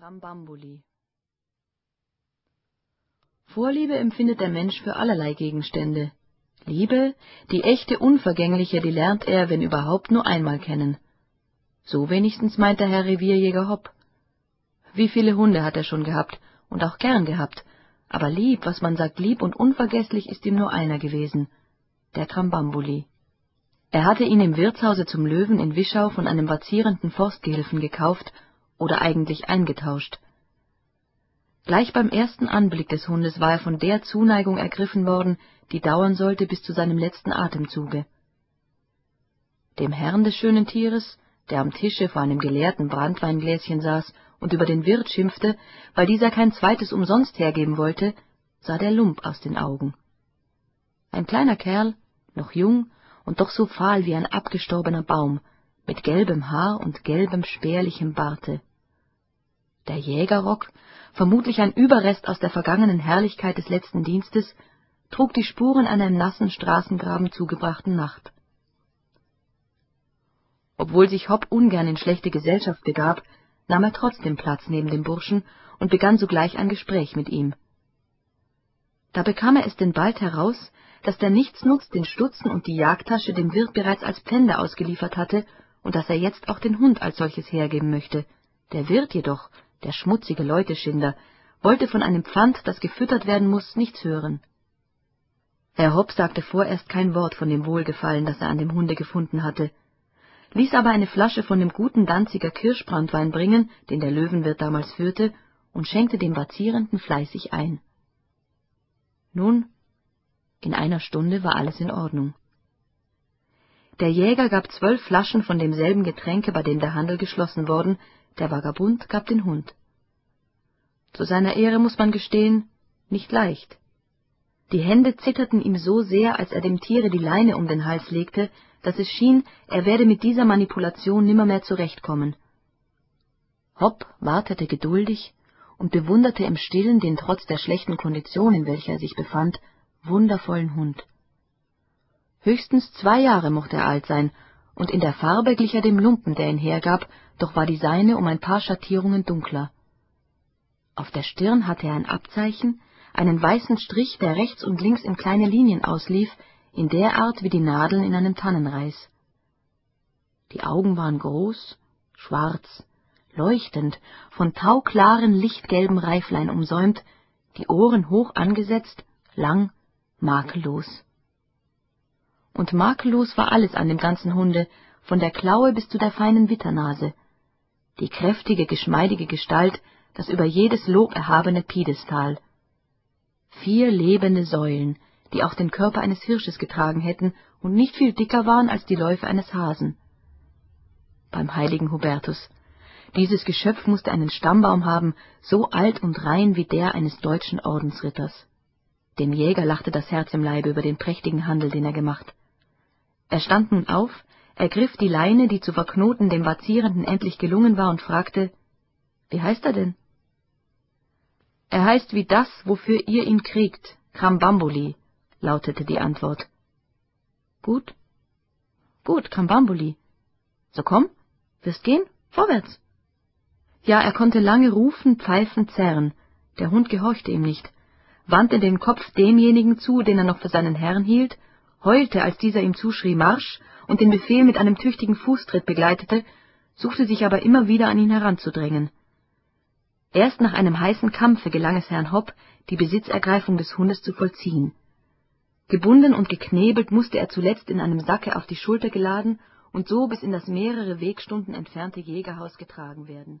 Krambambuli Vorliebe empfindet der Mensch für allerlei Gegenstände. Liebe, die echte, unvergängliche, die lernt er, wenn überhaupt, nur einmal kennen. So wenigstens meint der Herr Revierjäger Hopp. Wie viele Hunde hat er schon gehabt und auch gern gehabt, aber lieb, was man sagt, lieb und unvergesslich ist ihm nur einer gewesen, der Krambambuli. Er hatte ihn im Wirtshause zum Löwen in Wischau von einem vazierenden Forstgehilfen gekauft oder eigentlich eingetauscht. Gleich beim ersten Anblick des Hundes war er von der Zuneigung ergriffen worden, die dauern sollte bis zu seinem letzten Atemzuge. Dem Herrn des schönen Tieres, der am Tische vor einem geleerten Branntweingläschen saß und über den Wirt schimpfte, weil dieser kein zweites umsonst hergeben wollte, sah der Lump aus den Augen. Ein kleiner Kerl, noch jung und doch so fahl wie ein abgestorbener Baum, mit gelbem Haar und gelbem spärlichem Barte. Der Jägerrock, vermutlich ein Überrest aus der vergangenen Herrlichkeit des letzten Dienstes, trug die Spuren einer im nassen Straßengraben zugebrachten Nacht. Obwohl sich Hopp ungern in schlechte Gesellschaft begab, nahm er trotzdem Platz neben dem Burschen und begann sogleich ein Gespräch mit ihm. Da bekam er es denn bald heraus, dass der Nichtsnutz den Stutzen und die Jagdtasche dem Wirt bereits als Pfände ausgeliefert hatte und dass er jetzt auch den Hund als solches hergeben möchte. Der Wirt jedoch, der schmutzige Leuteschinder, wollte von einem Pfand, das gefüttert werden muss, nichts hören. Herr Hopp sagte vorerst kein Wort von dem Wohlgefallen, das er an dem Hunde gefunden hatte, ließ aber eine Flasche von dem guten Danziger Kirschbranntwein bringen, den der Löwenwirt damals führte, und schenkte dem Vazierenden fleißig ein. Nun, in einer Stunde war alles in Ordnung. Der Jäger gab zwölf Flaschen von demselben Getränke, bei dem der Handel geschlossen worden, der Vagabund gab den Hund. Zu seiner Ehre muss man gestehen, nicht leicht. Die Hände zitterten ihm so sehr, als er dem Tiere die Leine um den Hals legte, dass es schien, er werde mit dieser Manipulation nimmermehr zurechtkommen. Hopp wartete geduldig und bewunderte im Stillen den trotz der schlechten Kondition, in welcher er sich befand, wundervollen Hund. Höchstens zwei Jahre mochte er alt sein, und in der Farbe glich er dem Lumpen, der ihn hergab, doch war die seine um ein paar Schattierungen dunkler. Auf der Stirn hatte er ein Abzeichen, einen weißen Strich, der rechts und links in kleine Linien auslief, in der Art wie die Nadeln in einem Tannenreis. Die Augen waren groß, schwarz, leuchtend, von tauklaren, lichtgelben Reiflein umsäumt, die Ohren hoch angesetzt, lang, makellos. Und makellos war alles an dem ganzen Hunde, von der Klaue bis zu der feinen Witternase, die kräftige, geschmeidige Gestalt, das über jedes Lob erhabene Piedestal. Vier lebende Säulen, die auch den Körper eines Hirsches getragen hätten und nicht viel dicker waren als die Läufe eines Hasen. Beim heiligen Hubertus, dieses Geschöpf musste einen Stammbaum haben, so alt und rein wie der eines deutschen Ordensritters. Dem Jäger lachte das Herz im Leibe über den prächtigen Handel, den er gemacht. Er stand nun auf, ergriff die Leine, die zu verknoten dem Vazierenden endlich gelungen war, und fragte, »Wie heißt er denn?« »Er heißt wie das, wofür ihr ihn kriegt, Krambambuli«, lautete die Antwort. »Gut, gut, Krambambuli. So komm, wirst gehen, vorwärts.« Ja, er konnte lange rufen, pfeifen, zerren, der Hund gehorchte ihm nicht, wandte den Kopf demjenigen zu, den er noch für seinen Herrn hielt, heulte, als dieser ihm zuschrie Marsch und den Befehl mit einem tüchtigen Fußtritt begleitete, suchte sich aber immer wieder an ihn heranzudrängen. Erst nach einem heißen Kampfe gelang es Herrn Hopp, die Besitzergreifung des Hundes zu vollziehen. Gebunden und geknebelt musste er zuletzt in einem Sacke auf die Schulter geladen und so bis in das mehrere Wegstunden entfernte Jägerhaus getragen werden